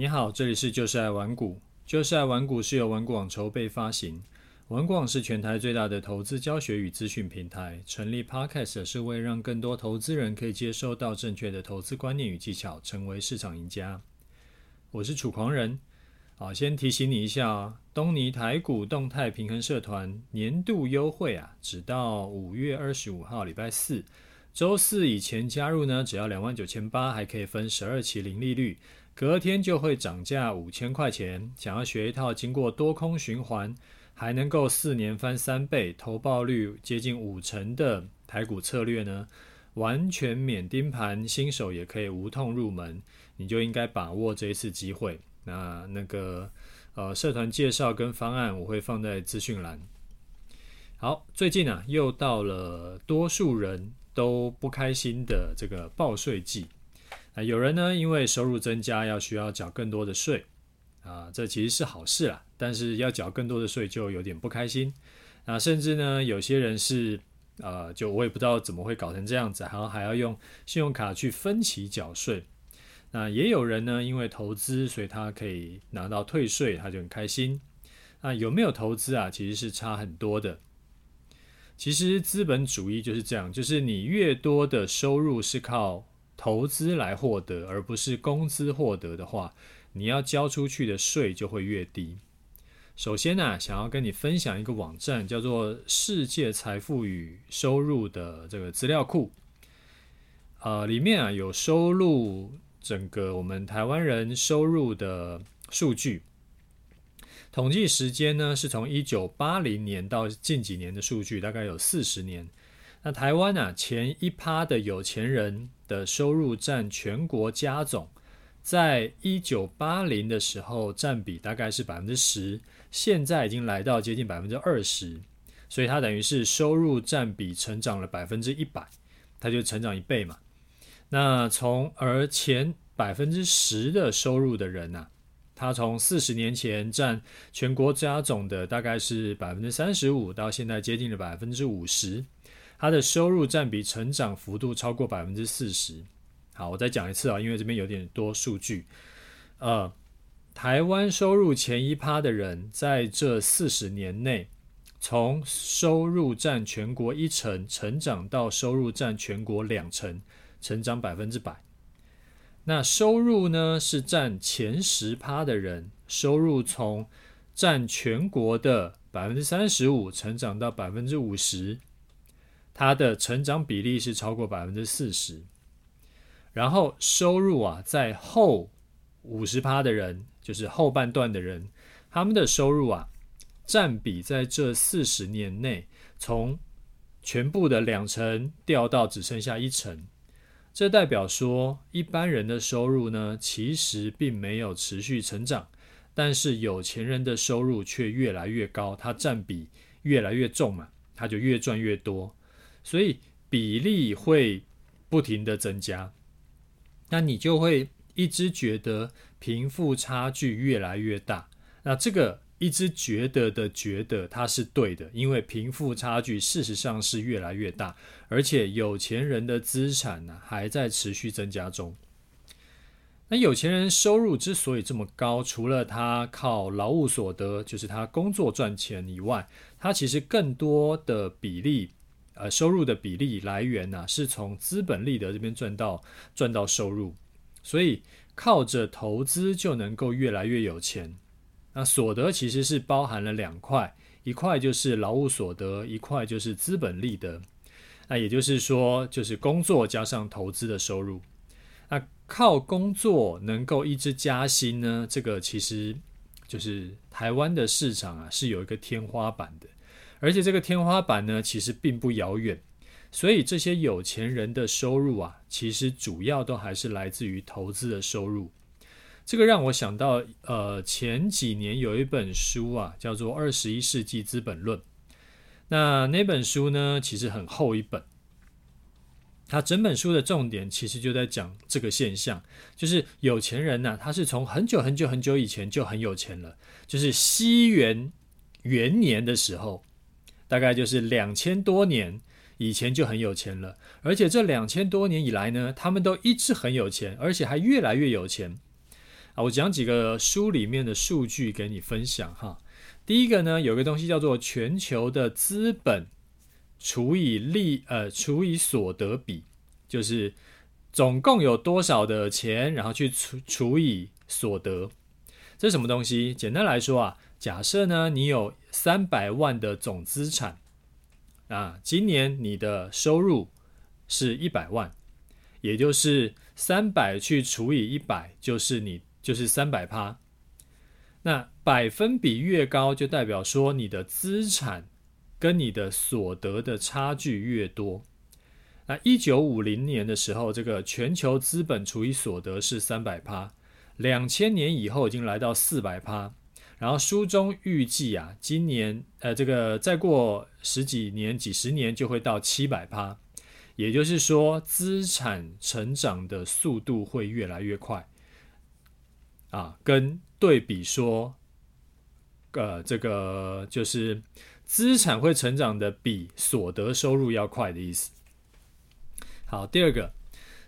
你好，这里是就是爱玩股。就是爱玩股是由玩广筹备发行。玩广是全台最大的投资教学与资讯平台。成立 Podcast 是为让更多投资人可以接收到正确的投资观念与技巧，成为市场赢家。我是楚狂人。好，先提醒你一下啊，东尼台股动态平衡社团年度优惠啊，只到五月二十五号礼拜四，周四以前加入呢，只要两万九千八，还可以分十二期零利率。隔天就会涨价五千块钱。想要学一套经过多空循环，还能够四年翻三倍、投报率接近五成的台股策略呢？完全免盯盘，新手也可以无痛入门。你就应该把握这一次机会。那那个呃，社团介绍跟方案我会放在资讯栏。好，最近啊，又到了多数人都不开心的这个报税季。啊，有人呢，因为收入增加，要需要缴更多的税，啊，这其实是好事啦。但是要缴更多的税，就有点不开心。啊，甚至呢，有些人是，呃，就我也不知道怎么会搞成这样子，然后还要用信用卡去分期缴税。那也有人呢，因为投资，所以他可以拿到退税，他就很开心。啊，有没有投资啊？其实是差很多的。其实资本主义就是这样，就是你越多的收入是靠。投资来获得，而不是工资获得的话，你要交出去的税就会越低。首先呢、想要跟你分享一个网站，叫做“世界财富与收入”的这个资料库。呃，里面啊有收录整个我们台湾人收入的数据。统计时间呢是从一九八零年到近几年的数据，大概有四十年。那台湾啊，前一趴的有钱人的收入占全国加总，在一九八零的时候占比大概是百分之十，现在已经来到接近百分之二十，所以它等于是收入占比成长了百分之一百，它就成长一倍嘛。那从而前百分之十的收入的人啊，他从四十年前占全国加总的大概是百分之三十五，到现在接近了百分之五十。他的收入占比成长幅度超过百分之四十。好，我再讲一次啊，因为这边有点多数据。呃，台湾收入前一趴的人，在这四十年内，从收入占全国一成，成长到收入占全国两成，成长百分之百。那收入呢，是占前十趴的人，收入从占全国的百分之三十五，成长到百分之五十。它的成长比例是超过百分之四十，然后收入啊，在后五十趴的人，就是后半段的人，他们的收入啊，占比在这四十年内，从全部的两成掉到只剩下一成，这代表说，一般人的收入呢，其实并没有持续成长，但是有钱人的收入却越来越高，它占比越来越重嘛，他就越赚越多。所以比例会不停的增加，那你就会一直觉得贫富差距越来越大。那这个一直觉得的觉得它是对的，因为贫富差距事实上是越来越大，而且有钱人的资产呢还在持续增加中。那有钱人收入之所以这么高，除了他靠劳务所得，就是他工作赚钱以外，他其实更多的比例。呃，收入的比例来源呢、是从资本利得这边赚到赚到收入，所以靠着投资就能够越来越有钱。那所得其实是包含了两块，一块就是劳务所得，一块就是资本利得。那也就是说，就是工作加上投资的收入。那靠工作能够一直加薪呢？这个其实就是台湾的市场啊，是有一个天花板的。而且这个天花板呢，其实并不遥远，所以这些有钱人的收入啊，其实主要都还是来自于投资的收入。这个让我想到，呃，前几年有一本书啊，叫做《二十一世纪资本论》。那那本书呢，其实很厚一本，它整本书的重点其实就在讲这个现象，就是有钱人呢、他是从很久很久很久以前就很有钱了，就是西元元年的时候。大概就是两千多年以前就很有钱了，而且这两千多年以来呢，他们都一直很有钱，而且还越来越有钱。啊，我讲几个书里面的数据给你分享哈。第一个呢，有个东西叫做全球的资本除以利呃除以所得比，就是总共有多少的钱，然后去除除以所得。这是什么东西？简单来说啊，假设呢你有三百万的总资产啊，今年你的收入是一百万，也就是三百去除以一百，就是你。就是三百趴，那百分比越高，就代表说你的资产跟你的所得的差距越多。那一九五零年的时候，这个全球资本除以所得是三百趴，两千年以后已经来到四百趴。然后书中预计啊，今年呃，这个再过十几年、几十年就会到七百趴，也就是说，资产成长的速度会越来越快。啊，跟对比说，呃，这个就是资产会成长的比所得收入要快的意思。好，第二个，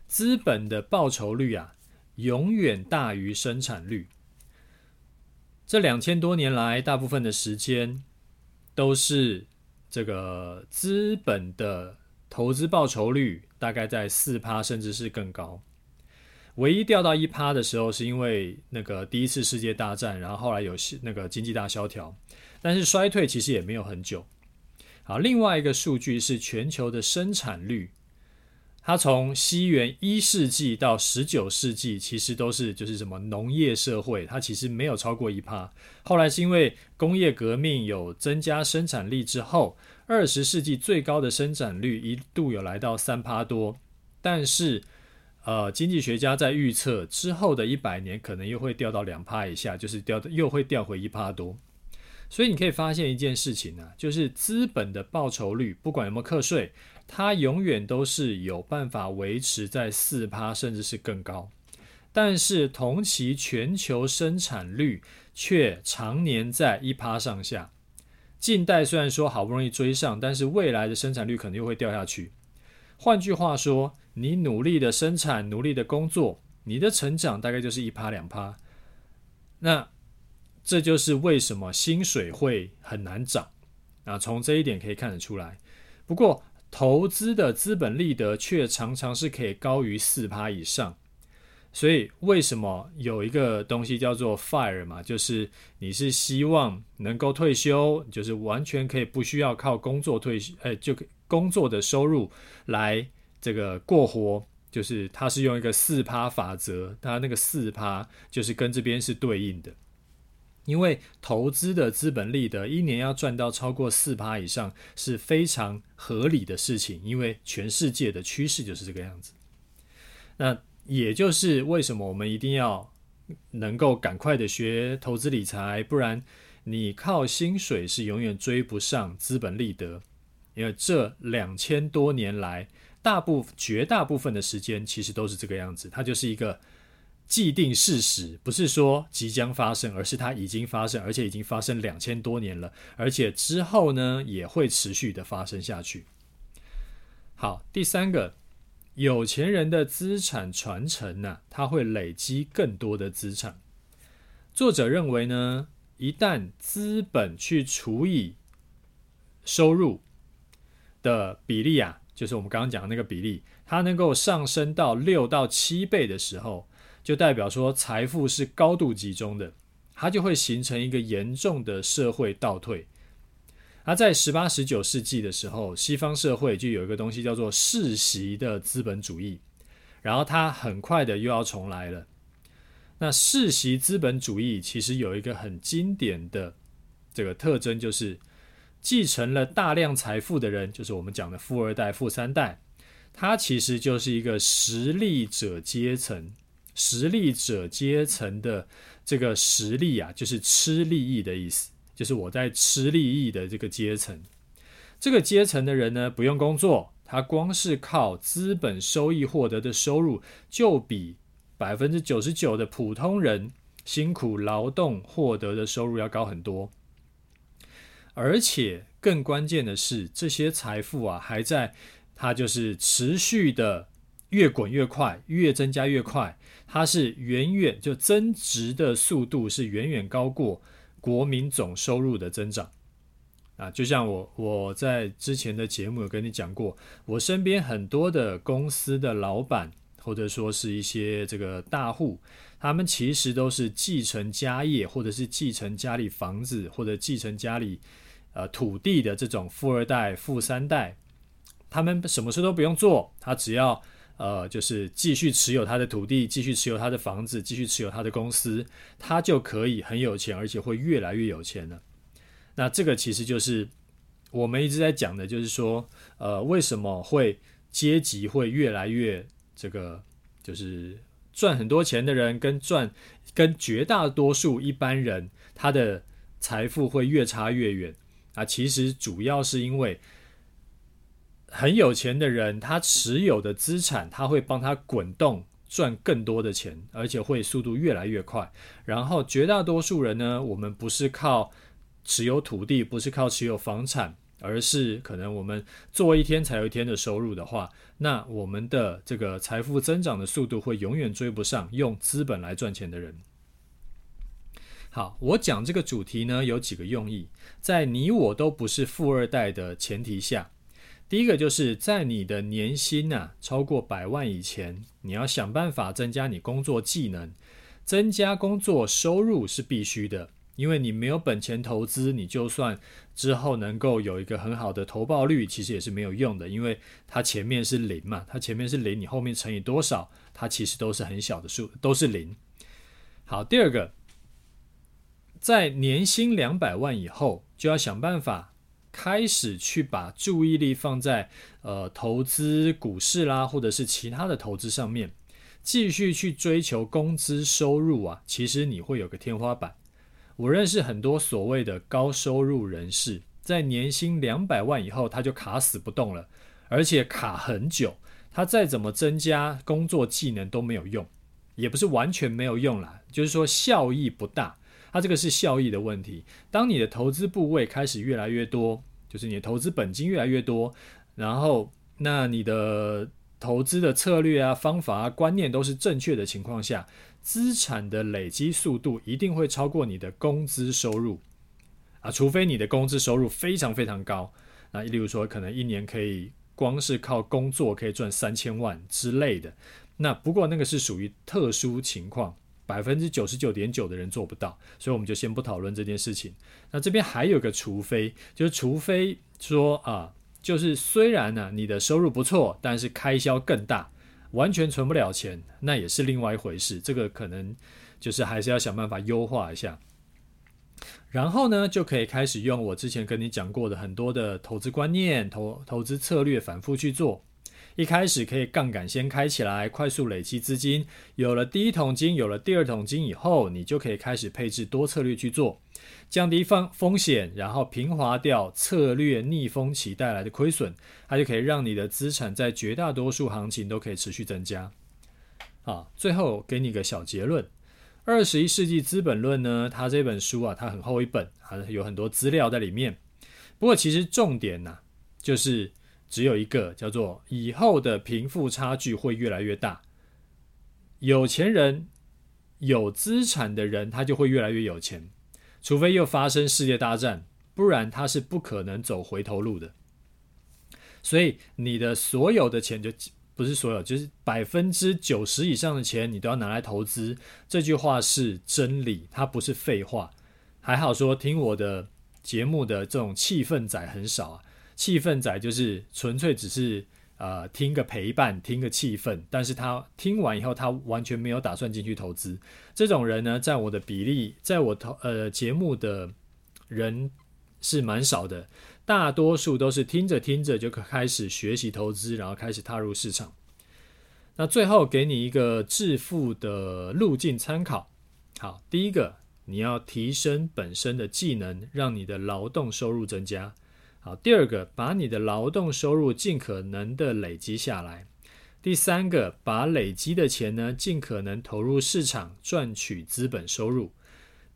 资本的报酬率啊，永远大于生产率。这两千多年来，大部分的时间都是这个资本的投资报酬率大概在四趴，甚至是更高。唯一掉到一趴的时候，是因为那个第一次世界大战，然后后来有那个经济大萧条，但是衰退其实也没有很久。好，另外一个数据是全球的生产率，它从西元一世纪到十九世纪，其实都是就是什么农业社会，它其实没有超过一趴。后来是因为工业革命有增加生产力之后，二十世纪最高的生产率一度有来到三趴多，但是。呃，经济学家在预测之后的一百年可能又会掉到两趴以下，就是掉的又会掉回一趴多。所以你可以发现一件事情呢、就是资本的报酬率不管有没有课税，它永远都是有办法维持在四趴甚至是更高。但是同期全球生产率却常年在一趴上下。近代虽然说好不容易追上，但是未来的生产率可能又会掉下去。换句话说，你努力的生产，努力的工作，你的成长大概就是一趴两趴。那这就是为什么薪水会很难涨。啊，从这一点可以看得出来。不过，投资的资本利得却常常是可以高于四趴以上。所以，为什么有一个东西叫做 FIRE 嘛？就是你是希望能够退休，就是完全可以不需要靠工作退休，哎，就。工作的收入来这个过活，就是它是用一个四趴法则，它那个四趴就是跟这边是对应的。因为投资的资本利得一年要赚到超过四趴以上是非常合理的事情，因为全世界的趋势就是这个样子。那也就是为什么我们一定要能够赶快的学投资理财，不然你靠薪水是永远追不上资本利得。因为这两千多年来，大部绝大部分的时间其实都是这个样子，它就是一个既定事实，不是说即将发生，而是它已经发生，而且已经发生两千多年了，而且之后呢也会持续的发生下去。好，第三个，有钱人的资产传承呢、啊，他会累积更多的资产。作者认为呢，一旦资本去除以收入。的比例啊，就是我们刚刚讲的那个比例，它能够上升到六到七倍的时候，就代表说财富是高度集中的，它就会形成一个严重的社会倒退。而在十八、十九世纪的时候，西方社会就有一个东西叫做世袭的资本主义，然后它很快的又要重来了。那世袭资本主义其实有一个很经典的这个特征，就是。继承了大量财富的人，就是我们讲的富二代、富三代，他其实就是一个实力者阶层。实力者阶层的这个实力啊，就是吃利益的意思，就是我在吃利益的这个阶层。这个阶层的人呢，不用工作，他光是靠资本收益获得的收入，就比百分之九十九的普通人辛苦劳动获得的收入要高很多。而且更关键的是，这些财富啊，还在它就是持续的越滚越快，越增加越快，它是远远就增值的速度是远远高过国民总收入的增长。啊，就像我我在之前的节目有跟你讲过，我身边很多的公司的老板，或者说是一些这个大户，他们其实都是继承家业，或者是继承家里房子，或者继承家里呃土地的这种富二代、富三代，他们什么事都不用做，他只要呃就是继续持有他的土地，继续持有他的房子，继续持有他的公司，他就可以很有钱，而且会越来越有钱了。那这个其实就是我们一直在讲的，就是说，呃，为什么会阶级会越来越这个，就是赚很多钱的人跟赚跟绝大多数一般人他的财富会越差越远啊？其实主要是因为很有钱的人，他持有的资产他会帮他滚动赚更多的钱，而且会速度越来越快。然后绝大多数人呢，我们不是靠持有土地不是靠持有房产，而是可能我们做一天才有一天的收入的话，那我们的这个财富增长的速度会永远追不上用资本来赚钱的人。好，我讲这个主题呢，有几个用意，在你我都不是富二代的前提下，第一个就是在你的年薪呐、啊、超过百万以前，你要想办法增加你工作技能，增加工作收入是必须的。因为你没有本钱投资，你就算之后能够有一个很好的投报率，其实也是没有用的，因为它前面是零嘛，它前面是零，你后面乘以多少，它其实都是很小的数，都是零。好，第二个，在年薪两百万以后，就要想办法开始去把注意力放在呃投资股市啦，或者是其他的投资上面，继续去追求工资收入啊，其实你会有个天花板。我认识很多所谓的高收入人士，在年薪两百万以后，他就卡死不动了，而且卡很久。他再怎么增加工作技能都没有用，也不是完全没有用啦，就是说效益不大。它这个是效益的问题。当你的投资部位开始越来越多，就是你的投资本金越来越多，然后那你的投资的策略啊、方法啊、观念都是正确的情况下。资产的累积速度一定会超过你的工资收入啊，除非你的工资收入非常非常高。那例如说，可能一年可以光是靠工作可以赚三千万之类的。那不过那个是属于特殊情况，百分之九十九点九的人做不到，所以我们就先不讨论这件事情。那这边还有个除非，就是除非说啊，就是虽然呢，你的收入不错，但是开销更大。完全存不了钱，那也是另外一回事。这个可能就是还是要想办法优化一下，然后呢，就可以开始用我之前跟你讲过的很多的投资观念、投投资策略，反复去做。一开始可以杠杆先开起来，快速累积资金。有了第一桶金，有了第二桶金以后，你就可以开始配置多策略去做。降低风风险，然后平滑掉策略逆风期带来的亏损，它就可以让你的资产在绝大多数行情都可以持续增加。啊，最后给你个小结论：《二十一世纪资本论》呢，它这本书啊，它很厚一本，它有很多资料在里面。不过其实重点呢、就是只有一个，叫做以后的贫富差距会越来越大。有钱人、有资产的人，他就会越来越有钱。除非又发生世界大战，不然他是不可能走回头路的。所以你的所有的钱就不是所有，就是百分之九十以上的钱，你都要拿来投资。这句话是真理，它不是废话。还好说，听我的节目的这种气氛仔很少啊，气氛仔就是纯粹只是。呃，听个陪伴，听个气氛，但是他听完以后，他完全没有打算进去投资。这种人呢，在我的比例，在我投呃节目的人是蛮少的，大多数都是听着听着就开始学习投资，然后开始踏入市场。那最后给你一个致富的路径参考。好，第一个，你要提升本身的技能，让你的劳动收入增加。好，第二个，把你的劳动收入尽可能的累积下来。第三个，把累积的钱呢，尽可能投入市场，赚取资本收入。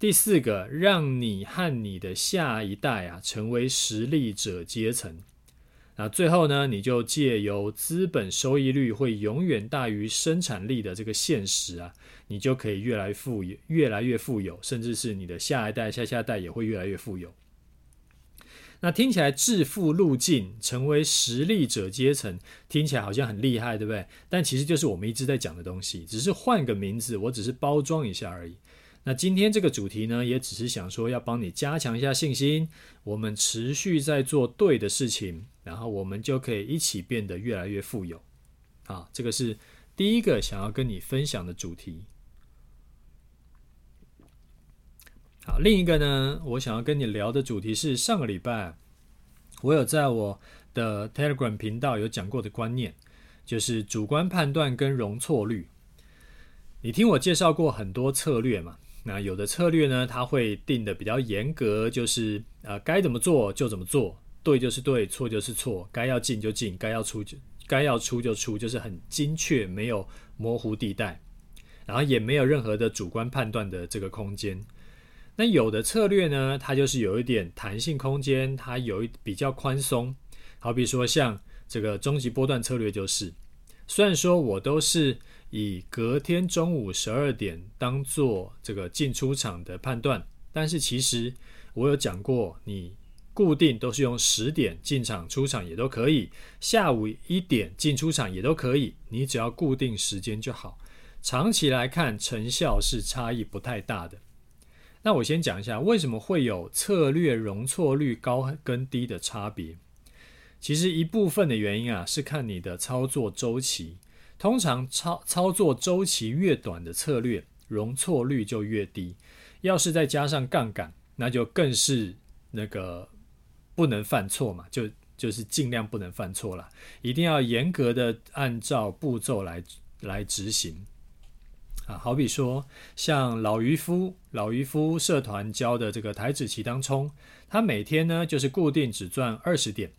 第四个，让你和你的下一代啊，成为实力者阶层。那最后呢，你就借由资本收益率会永远大于生产力的这个现实啊，你就可以越来富，越来越富有，甚至是你的下一代、下下代也会越来越富有。那听起来致富路径成为实力者阶层，听起来好像很厉害，对不对？但其实就是我们一直在讲的东西，只是换个名字，我只是包装一下而已。那今天这个主题呢，也只是想说要帮你加强一下信心，我们持续在做对的事情，然后我们就可以一起变得越来越富有。好，这个是第一个想要跟你分享的主题。好，另一个呢，我想要跟你聊的主题是上个礼拜我有在我的 Telegram 频道有讲过的观念，就是主观判断跟容错率。你听我介绍过很多策略嘛？那有的策略呢，它会定得比较严格，就是呃该怎么做就怎么做，对就是对，错就是错，该要进就进，该要出就该要出就出，就是很精确，没有模糊地带，然后也没有任何的主观判断的这个空间。那有的策略呢，它就是有一点弹性空间，它有一比较宽松，好比说像这个终极波段策略就是，虽然说我都是。以隔天中午十二点当做这个进出场的判断，但是其实我有讲过，你固定都是用十点进场出场也都可以，下午一点进出场也都可以，你只要固定时间就好。长期来看，成效是差异不太大的。那我先讲一下为什么会有策略容错率高跟低的差别。其实一部分的原因啊，是看你的操作周期。通常操操作周期越短的策略，容错率就越低。要是再加上杠杆，那就更是那个不能犯错嘛，就就是尽量不能犯错了，一定要严格的按照步骤来来执行。啊，好比说像老渔夫老渔夫社团教的这个台子棋当冲，他每天呢就是固定只赚二十点，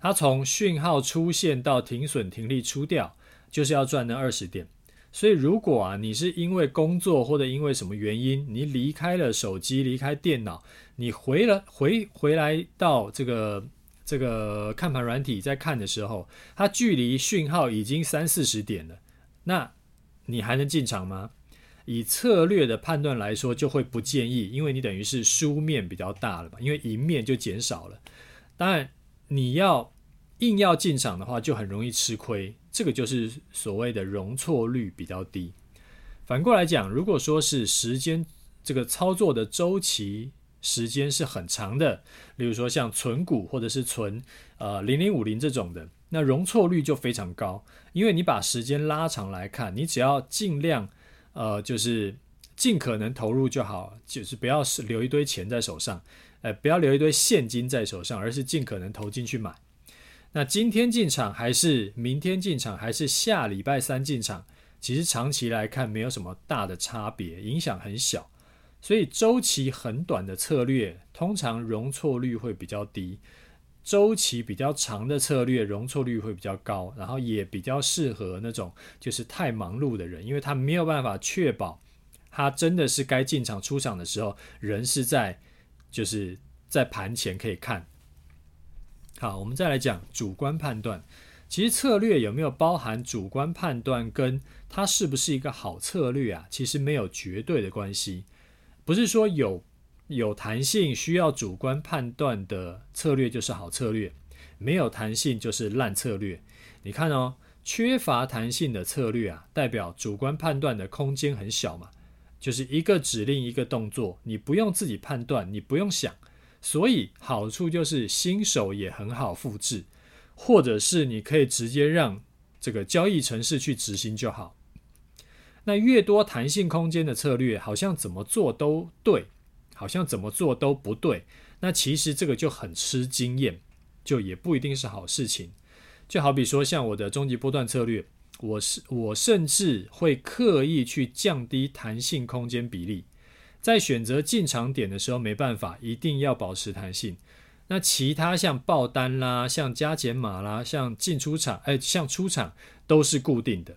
他从讯号出现到停损停利出掉。就是要赚那二十点，所以如果啊，你是因为工作或者因为什么原因，你离开了手机，离开电脑，你回了回回来到这个这个看盘软体在看的时候，它距离讯号已经三四十点了，那你还能进场吗？以策略的判断来说，就会不建议，因为你等于是输面比较大了吧，因为赢面就减少了。当然，你要硬要进场的话，就很容易吃亏。这个就是所谓的容错率比较低。反过来讲，如果说是时间这个操作的周期时间是很长的，例如说像存股或者是存呃零零五零这种的，那容错率就非常高。因为你把时间拉长来看，你只要尽量呃就是尽可能投入就好，就是不要是留一堆钱在手上，呃不要留一堆现金在手上，而是尽可能投进去买。那今天进场还是明天进场还是下礼拜三进场，其实长期来看没有什么大的差别，影响很小。所以周期很短的策略通常容错率会比较低，周期比较长的策略容错率会比较高，然后也比较适合那种就是太忙碌的人，因为他没有办法确保他真的是该进场出场的时候，人是在就是在盘前可以看。好，我们再来讲主观判断。其实策略有没有包含主观判断，跟它是不是一个好策略啊？其实没有绝对的关系。不是说有有弹性需要主观判断的策略就是好策略，没有弹性就是烂策略。你看哦，缺乏弹性的策略啊，代表主观判断的空间很小嘛，就是一个指令一个动作，你不用自己判断，你不用想。所以好处就是新手也很好复制，或者是你可以直接让这个交易程式去执行就好。那越多弹性空间的策略，好像怎么做都对，好像怎么做都不对。那其实这个就很吃经验，就也不一定是好事情。就好比说像我的终极波段策略，我是我甚至会刻意去降低弹性空间比例。在选择进场点的时候，没办法，一定要保持弹性。那其他像爆单啦、像加减码啦、像进出场，哎，像出场都是固定的。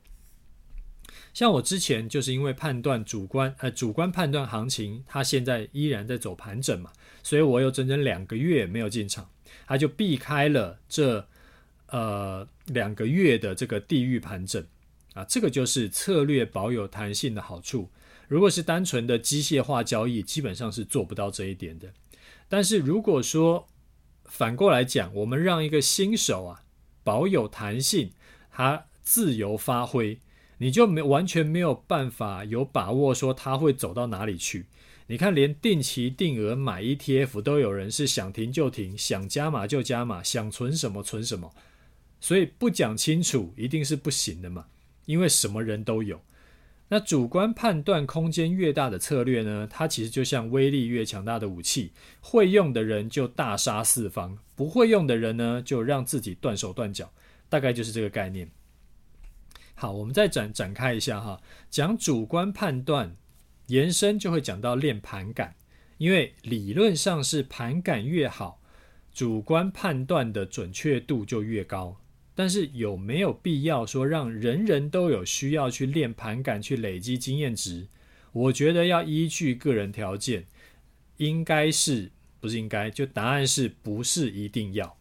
像我之前就是因为判断主观，呃，主观判断行情，它现在依然在走盘整嘛，所以我有整整两个月没有进场，它就避开了这呃两个月的这个地域盘整啊，这个就是策略保有弹性的好处。如果是单纯的机械化交易，基本上是做不到这一点的。但是如果说反过来讲，我们让一个新手啊保有弹性，他自由发挥，你就没完全没有办法有把握说他会走到哪里去。你看，连定期定额买 ETF 都有人是想停就停，想加码就加码，想存什么存什么。所以不讲清楚一定是不行的嘛，因为什么人都有。那主观判断空间越大的策略呢，它其实就像威力越强大的武器，会用的人就大杀四方，不会用的人呢，就让自己断手断脚，大概就是这个概念。好，我们再展展开一下哈，讲主观判断，延伸就会讲到练盘感，因为理论上是盘感越好，主观判断的准确度就越高。但是有没有必要说让人人都有需要去练盘感，去累积经验值？我觉得要依据个人条件，应该是不是应该？就答案是不是一定要？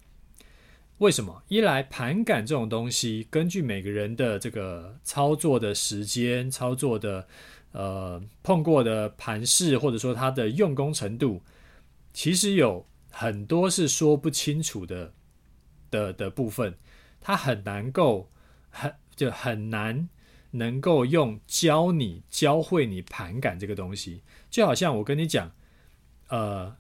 为什么？一来盘感这种东西，根据每个人的这个操作的时间、操作的呃碰过的盘势，或者说它的用功程度，其实有很多是说不清楚的的的部分。他很难够，很就很难能够用教你教会你盘感这个东西，就好像我跟你讲，呃，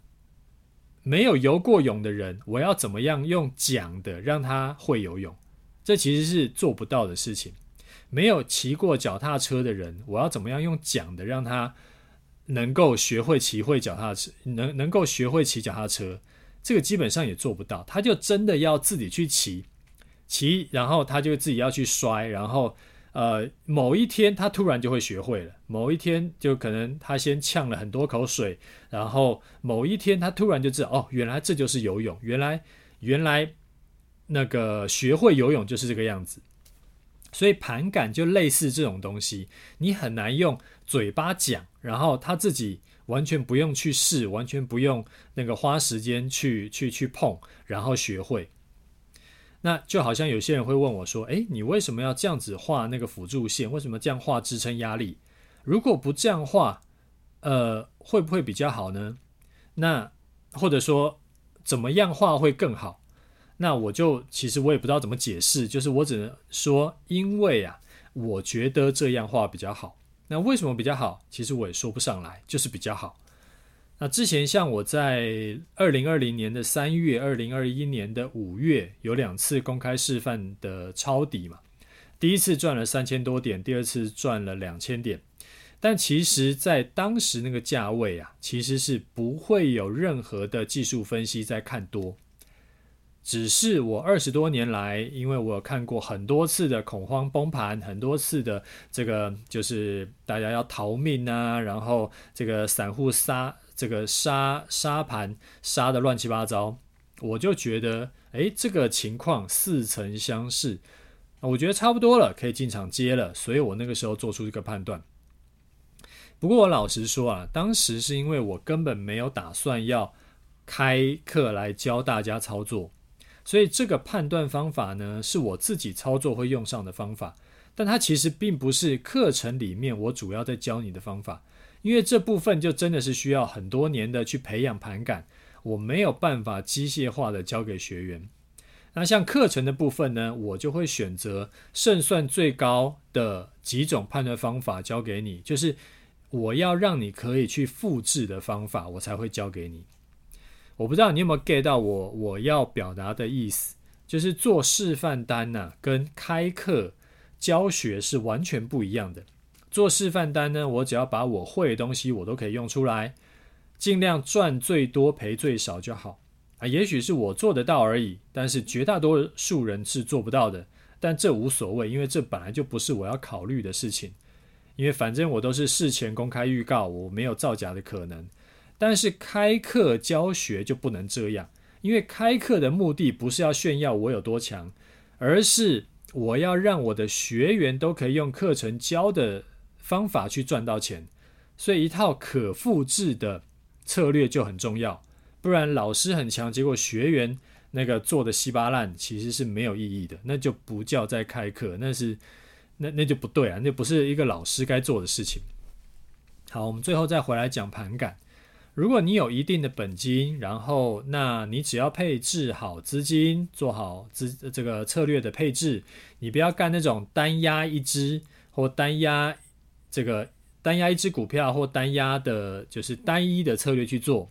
没有游过泳的人，我要怎么样用讲的让他会游泳？这其实是做不到的事情。没有骑过脚踏车的人，我要怎么样用讲的让他能够学会骑会脚踏车，能能够学会骑脚踏车？这个基本上也做不到，他就真的要自己去骑。骑，然后他就自己要去摔，然后，呃，某一天他突然就会学会了。某一天就可能他先呛了很多口水，然后某一天他突然就知道，哦，原来这就是游泳，原来原来那个学会游泳就是这个样子。所以盘感就类似这种东西，你很难用嘴巴讲，然后他自己完全不用去试，完全不用那个花时间去去去碰，然后学会。那就好像有些人会问我说：“诶，你为什么要这样子画那个辅助线？为什么这样画支撑压力？如果不这样画，呃，会不会比较好呢？那或者说怎么样画会更好？那我就其实我也不知道怎么解释，就是我只能说，因为啊，我觉得这样画比较好。那为什么比较好？其实我也说不上来，就是比较好。”那之前像我在二零二零年的三月、二零二一年的五月有两次公开示范的抄底嘛，第一次赚了三千多点，第二次赚了两千点。但其实，在当时那个价位啊，其实是不会有任何的技术分析在看多，只是我二十多年来，因为我有看过很多次的恐慌崩盘，很多次的这个就是大家要逃命啊，然后这个散户杀。这个杀杀盘杀得乱七八糟，我就觉得，诶，这个情况似曾相识，我觉得差不多了，可以进场接了，所以我那个时候做出这个判断。不过我老实说啊，当时是因为我根本没有打算要开课来教大家操作，所以这个判断方法呢，是我自己操作会用上的方法，但它其实并不是课程里面我主要在教你的方法。因为这部分就真的是需要很多年的去培养盘感，我没有办法机械化的教给学员。那像课程的部分呢，我就会选择胜算最高的几种判断方法教给你，就是我要让你可以去复制的方法，我才会教给你。我不知道你有没有 get 到我我要表达的意思，就是做示范单呢，跟开课教学是完全不一样的。做示范单呢，我只要把我会的东西我都可以用出来，尽量赚最多赔最少就好啊。也许是我做得到而已，但是绝大多数人是做不到的。但这无所谓，因为这本来就不是我要考虑的事情。因为反正我都是事前公开预告，我没有造假的可能。但是开课教学就不能这样，因为开课的目的不是要炫耀我有多强，而是我要让我的学员都可以用课程教的。方法去赚到钱，所以一套可复制的策略就很重要。不然老师很强，结果学员那个做的稀巴烂，其实是没有意义的，那就不叫在开课，那是那那就不对啊，那不是一个老师该做的事情。好，我们最后再回来讲盘感。如果你有一定的本金，然后那你只要配置好资金，做好资这个策略的配置，你不要干那种单压一支或单压这个单押一只股票或单押的，就是单一的策略去做。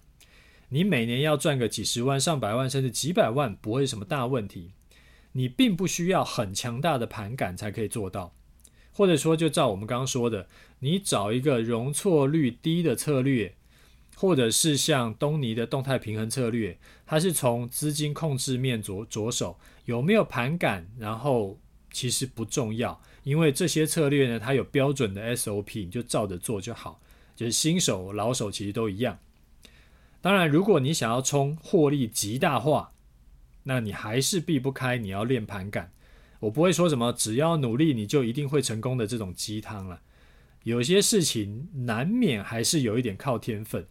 你每年要赚个几十万、上百万，甚至几百万，不会什么大问题。你并不需要很强大的盘感才可以做到，或者说，就照我们刚刚说的，你找一个容错率低的策略，或者是像东尼的动态平衡策略，它是从资金控制面着着手，有没有盘感，然后其实不重要，因为这些策略呢，它有标准的 SOP，你就照着做就好。就是新手、老手其实都一样。当然，如果你想要冲获利极大化，那你还是避不开你要练盘感。我不会说什么只要努力你就一定会成功的这种鸡汤了。有些事情难免还是有一点靠天分。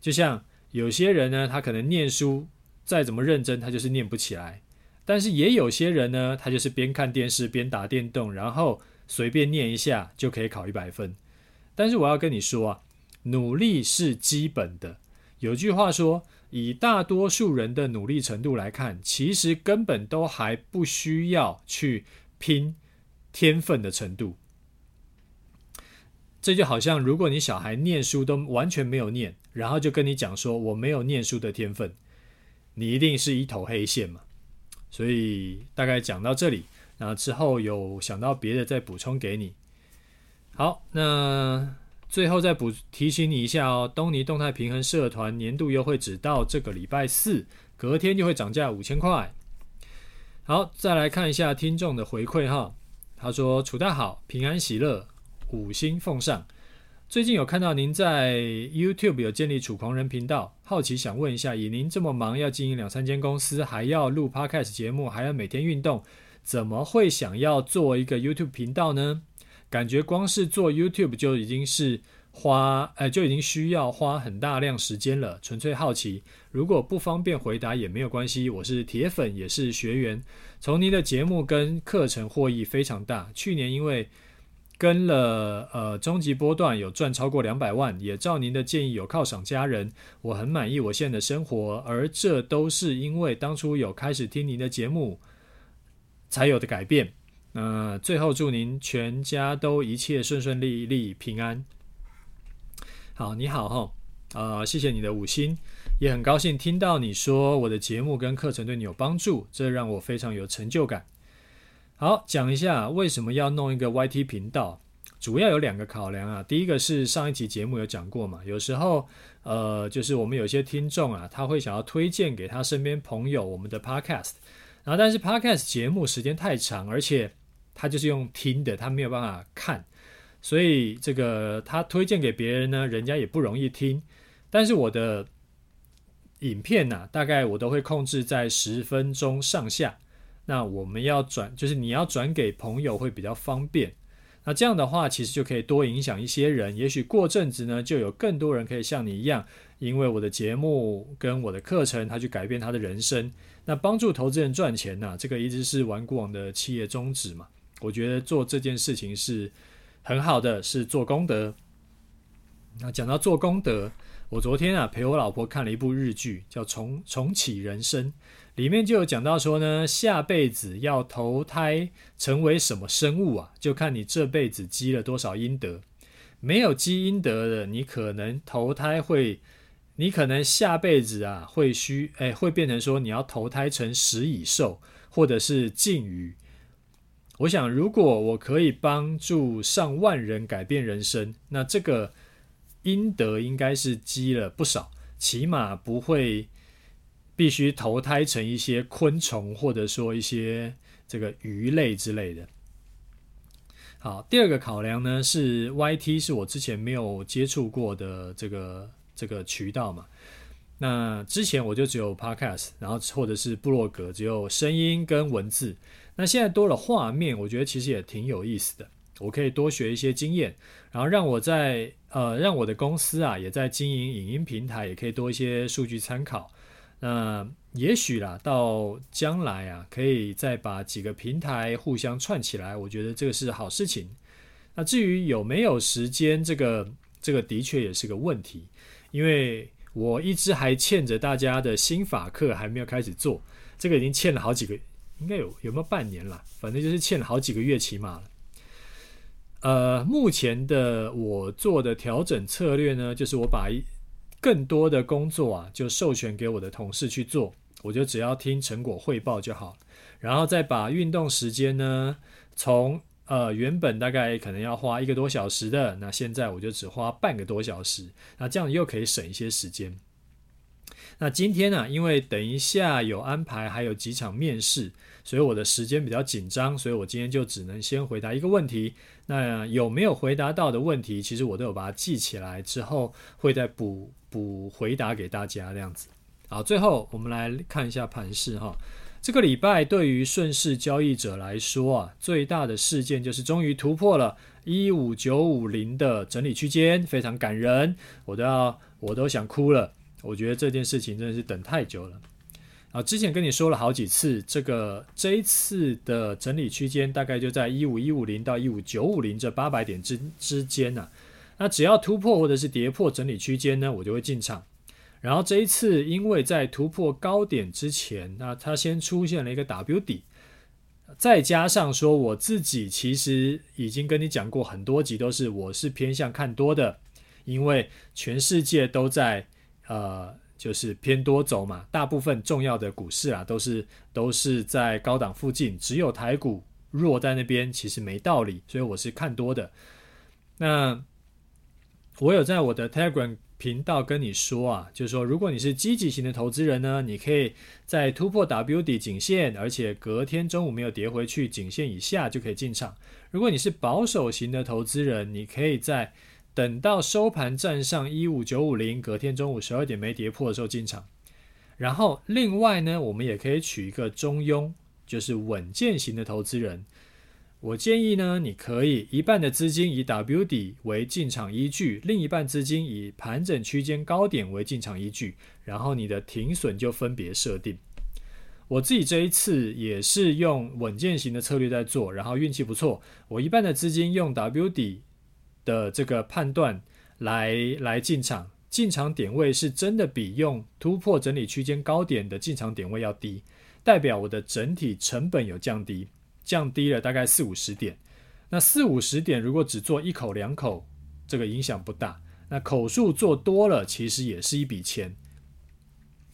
就像有些人呢，他可能念书再怎么认真，他就是念不起来。但是也有些人呢，他就是边看电视边打电动，然后随便念一下就可以考一百分。但是我要跟你说啊，努力是基本的。有句话说，以大多数人的努力程度来看，其实根本都还不需要去拼天分的程度。这就好像，如果你小孩念书都完全没有念，然后就跟你讲说我没有念书的天分，你一定是一头黑线嘛。所以大概讲到这里，那之后有想到别的再补充给你。好，那。最后再补提醒你一下哦，东尼动态平衡社团年度优惠只到这个礼拜四，隔天就会涨价五千块。好，再来看一下听众的回馈哈。他说：“楚大好，平安喜乐，五星奉上。最近有看到您在 YouTube 有建立楚狂人频道，好奇想问一下，以您这么忙，要经营两三间公司，还要录 Podcast 节目，还要每天运动，怎么会想要做一个 YouTube 频道呢？”感觉光是做 YouTube 就已经是花，呃，就已经需要花很大量时间了。纯粹好奇，如果不方便回答也没有关系。我是铁粉，也是学员，从您的节目跟课程获益非常大。去年因为跟了呃终极波段有赚超过两百万，也照您的建议有犒赏家人，我很满意我现在的生活。而这都是因为当初有开始听您的节目才有的改变。那、最后祝您全家都一切顺顺利利平安。好，你好哈，啊、呃，谢谢你的五星，也很高兴听到你说我的节目跟课程对你有帮助，这让我非常有成就感。好，讲一下为什么要弄一个 YT 频道，主要有两个考量啊。第一个是上一集节目有讲过嘛，有时候呃，就是我们有些听众啊，他会想要推荐给他身边朋友我们的 Podcast，然后但是 Podcast 节目时间太长，而且他就是用听的，他没有办法看，所以这个他推荐给别人呢，人家也不容易听。但是我的影片呢、啊，大概我都会控制在十分钟上下。那我们要转，就是你要转给朋友会比较方便。那这样的话，其实就可以多影响一些人。也许过阵子呢，就有更多人可以像你一样，因为我的节目跟我的课程，他去改变他的人生。那帮助投资人赚钱呢、这个一直是顽固网的企业宗旨嘛。我觉得做这件事情是很好的，是做功德。那讲到做功德，我昨天啊陪我老婆看了一部日剧，叫《重重启人生》，里面就有讲到说呢，下辈子要投胎成为什么生物啊，就看你这辈子积了多少阴德。没有积阴德的，你可能投胎会，你可能下辈子啊会需，哎，会变成说你要投胎成食蚁兽，或者是鲸鱼。我想，如果我可以帮助上万人改变人生，那这个阴德应该是积了不少，起码不会必须投胎成一些昆虫，或者说一些这个鱼类之类的。好，第二个考量呢是 YT 是我之前没有接触过的这个这个渠道嘛。那之前我就只有 Podcast，然后或者是部落格，只有声音跟文字。那现在多了画面，我觉得其实也挺有意思的。我可以多学一些经验，然后让我在呃，让我的公司啊，也在经营影音平台，也可以多一些数据参考。那也许啦，到将来啊，可以再把几个平台互相串起来，我觉得这个是好事情。那至于有没有时间，这个这个的确也是个问题，因为我一直还欠着大家的新法课还没有开始做，这个已经欠了好几个，应该有有没有半年了？反正就是欠了好几个月起码了。呃，目前的我做的调整策略呢，就是我把更多的工作啊，就授权给我的同事去做。我就只要听成果汇报就好，然后再把运动时间呢，从呃原本大概可能要花一个多小时的，那现在我就只花半个多小时，那这样又可以省一些时间。那今天呢，因为等一下有安排，还有几场面试，所以我的时间比较紧张，所以我今天就只能先回答一个问题。那有没有回答到的问题，其实我都有把它记起来，之后会再补补回答给大家这样子。好，最后我们来看一下盘势哈。这个礼拜对于顺势交易者来说啊，最大的事件就是终于突破了一五九五零的整理区间，非常感人，我都要我都想哭了。我觉得这件事情真的是等太久了。啊，之前跟你说了好几次，这个这一次的整理区间大概就在一五一五零到一五九五零这八百点之之间呢。那只要突破或者是跌破整理区间呢，我就会进场。然后这一次，因为在突破高点之前，那它先出现了一个 W 底，再加上说我自己其实已经跟你讲过很多集，都是我是偏向看多的，因为全世界都在呃就是偏多走嘛，大部分重要的股市啊都是都是在高档附近，只有台股弱在那边，其实没道理，所以我是看多的。那我有在我的 Telegram。频道跟你说啊，就是说，如果你是积极型的投资人呢，你可以在突破 W 底颈线，而且隔天中午没有跌回去，颈线以下就可以进场。如果你是保守型的投资人，你可以在等到收盘站上一五九五零，隔天中午十二点没跌破的时候进场。然后另外呢，我们也可以取一个中庸，就是稳健型的投资人。我建议呢，你可以一半的资金以 W 底为进场依据，另一半资金以盘整区间高点为进场依据，然后你的停损就分别设定。我自己这一次也是用稳健型的策略在做，然后运气不错，我一半的资金用 W 底的这个判断来来进场，进场点位是真的比用突破整理区间高点的进场点位要低，代表我的整体成本有降低。降低了大概四五十点，那四五十点如果只做一口两口，这个影响不大。那口数做多了，其实也是一笔钱。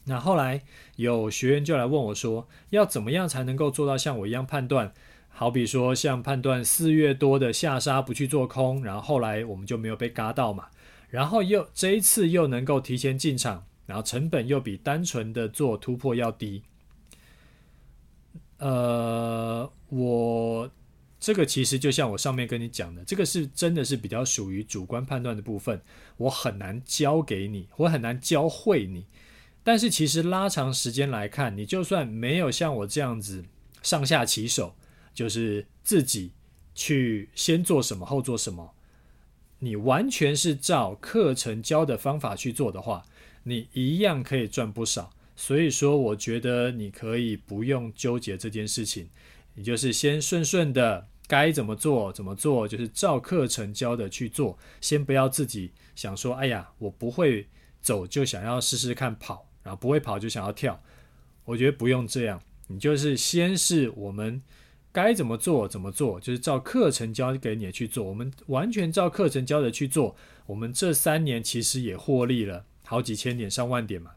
那后来有学员就来问我说，要怎么样才能够做到像我一样判断？好比说像判断四月多的下杀不去做空，然后后来我们就没有被嘎到嘛。然后又这一次又能够提前进场，然后成本又比单纯的做突破要低。呃，我这个其实就像我上面跟你讲的，这个是真的是比较属于主观判断的部分，我很难教给你，我很难教会你。但是其实拉长时间来看，你就算没有像我这样子上下其手，就是自己去先做什么后做什么，你完全是照课程教的方法去做的话，你一样可以赚不少。所以说，我觉得你可以不用纠结这件事情，你就是先顺顺的该怎么做怎么做，就是照课程教的去做，先不要自己想说，哎呀，我不会走就想要试试看跑，然后不会跑就想要跳。我觉得不用这样，你就是先是我们该怎么做怎么做，就是照课程教给你去做。我们完全照课程教的去做，我们这三年其实也获利了好几千点、上万点嘛。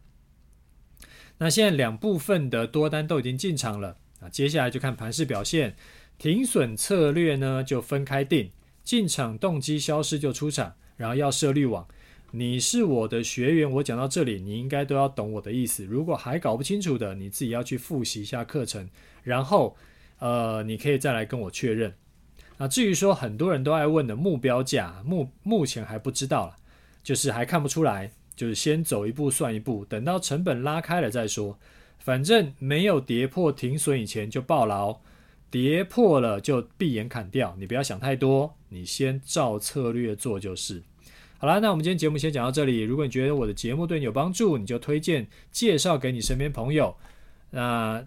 那现在两部分的多单都已经进场了，啊，接下来就看盘势表现，停损策略呢就分开定，进场动机消失就出场，然后要设滤网。你是我的学员，我讲到这里，你应该都要懂我的意思。如果还搞不清楚的，你自己要去复习一下课程，然后呃，你可以再来跟我确认。那至于说很多人都爱问的目标价，目目前还不知道了，就是还看不出来。就是先走一步算一步，等到成本拉开了再说。反正没有跌破停损以前就抱牢，跌破了就闭眼砍掉。你不要想太多，你先照策略做就是。好啦，那我们今天节目先讲到这里。如果你觉得我的节目对你有帮助，你就推荐介绍给你身边朋友。那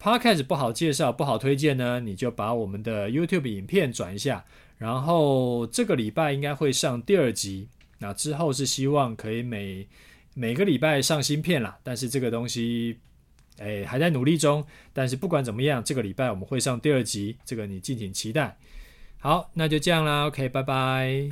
Podcast 不好介绍、不好推荐呢，你就把我们的 YouTube 影片转一下。然后这个礼拜应该会上第二集，那之后是希望可以每每个礼拜上新片啦。但是这个东西，哎，还在努力中。但是不管怎么样，这个礼拜我们会上第二集，这个你敬请期待。好，那就这样啦，OK，拜拜。